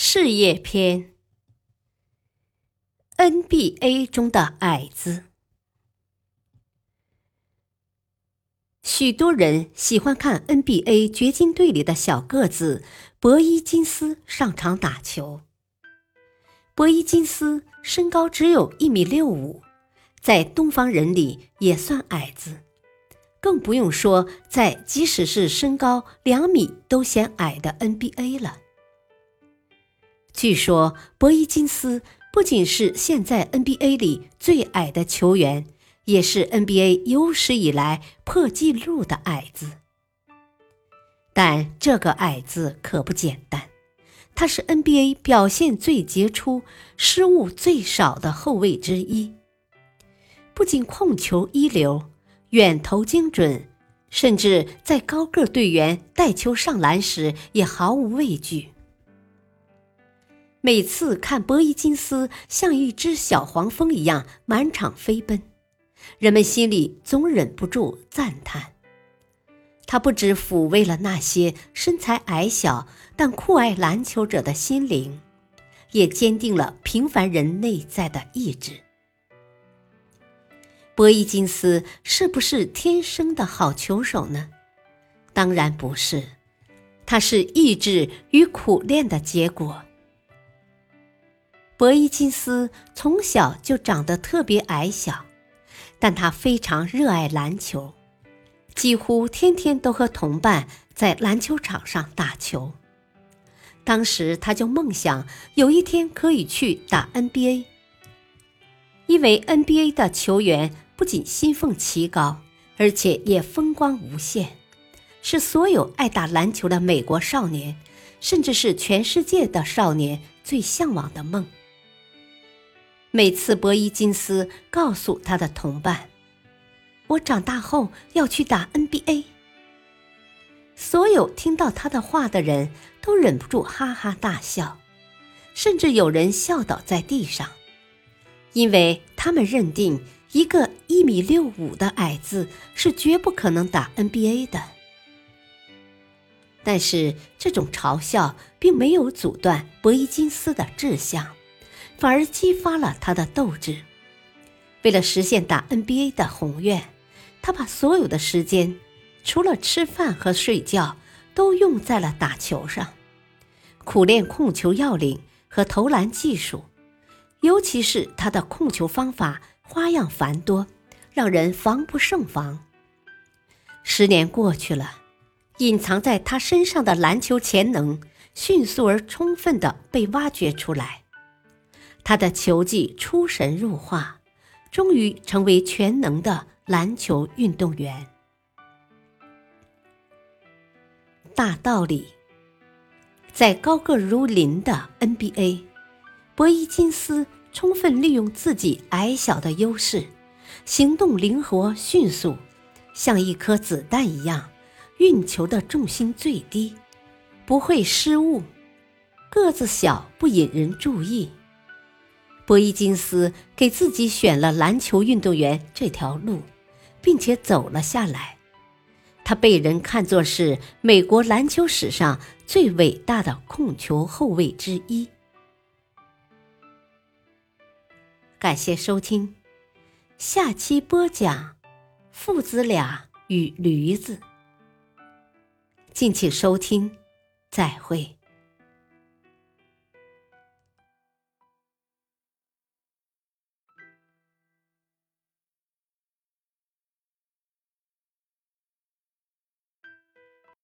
事业篇：NBA 中的矮子。许多人喜欢看 NBA 掘金队里的小个子博伊金斯上场打球。博伊金斯身高只有一米六五，在东方人里也算矮子，更不用说在即使是身高两米都显矮的 NBA 了。据说，博伊金斯不仅是现在 NBA 里最矮的球员，也是 NBA 有史以来破纪录的矮子。但这个矮子可不简单，他是 NBA 表现最杰出、失误最少的后卫之一。不仅控球一流，远投精准，甚至在高个队员带球上篮时也毫无畏惧。每次看博伊金斯像一只小黄蜂一样满场飞奔，人们心里总忍不住赞叹。他不止抚慰了那些身材矮小但酷爱篮球者的心灵，也坚定了平凡人内在的意志。博伊金斯是不是天生的好球手呢？当然不是，他是意志与苦练的结果。博伊金斯从小就长得特别矮小，但他非常热爱篮球，几乎天天都和同伴在篮球场上打球。当时他就梦想有一天可以去打 NBA，因为 NBA 的球员不仅薪俸奇高，而且也风光无限，是所有爱打篮球的美国少年，甚至是全世界的少年最向往的梦。每次博伊金斯告诉他的同伴：“我长大后要去打 NBA。”所有听到他的话的人都忍不住哈哈大笑，甚至有人笑倒在地上，因为他们认定一个一米六五的矮子是绝不可能打 NBA 的。但是这种嘲笑并没有阻断博伊金斯的志向。反而激发了他的斗志。为了实现打 NBA 的宏愿，他把所有的时间，除了吃饭和睡觉，都用在了打球上，苦练控球要领和投篮技术。尤其是他的控球方法花样繁多，让人防不胜防。十年过去了，隐藏在他身上的篮球潜能迅速而充分地被挖掘出来。他的球技出神入化，终于成为全能的篮球运动员。大道理，在高个如林的 NBA，博伊金斯充分利用自己矮小的优势，行动灵活迅速，像一颗子弹一样，运球的重心最低，不会失误，个子小不引人注意。博伊金斯给自己选了篮球运动员这条路，并且走了下来。他被人看作是美国篮球史上最伟大的控球后卫之一。感谢收听，下期播讲父子俩与驴子。敬请收听，再会。